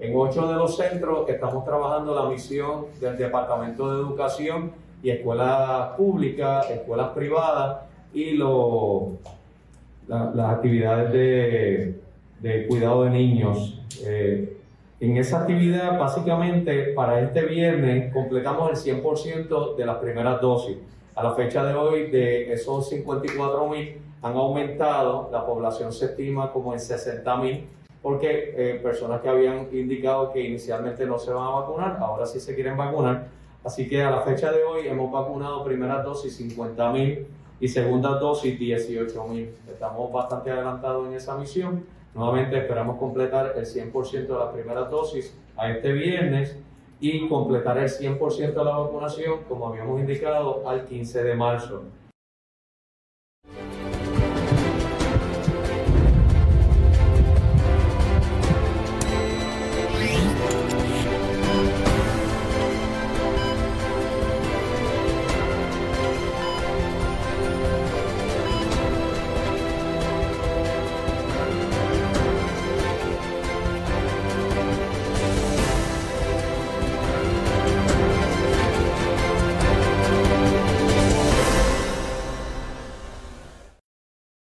En ocho de los centros estamos trabajando la misión del Departamento de Educación y escuelas públicas, escuelas privadas y las actividades de, cuidado de niños. Eh, en esa actividad, básicamente, para este viernes completamos el 100% de las primeras dosis. A la fecha de hoy, de esos 54 mil, han aumentado, la población se estima como en 60 mil, porque eh, personas que habían indicado que inicialmente no se van a vacunar, ahora sí se quieren vacunar. Así que a la fecha de hoy hemos vacunado primeras dosis 50 mil y segunda dosis 18.000. Estamos bastante adelantados en esa misión. Nuevamente esperamos completar el 100% de las primeras dosis a este viernes y completar el 100% de la vacunación, como habíamos indicado, al 15 de marzo.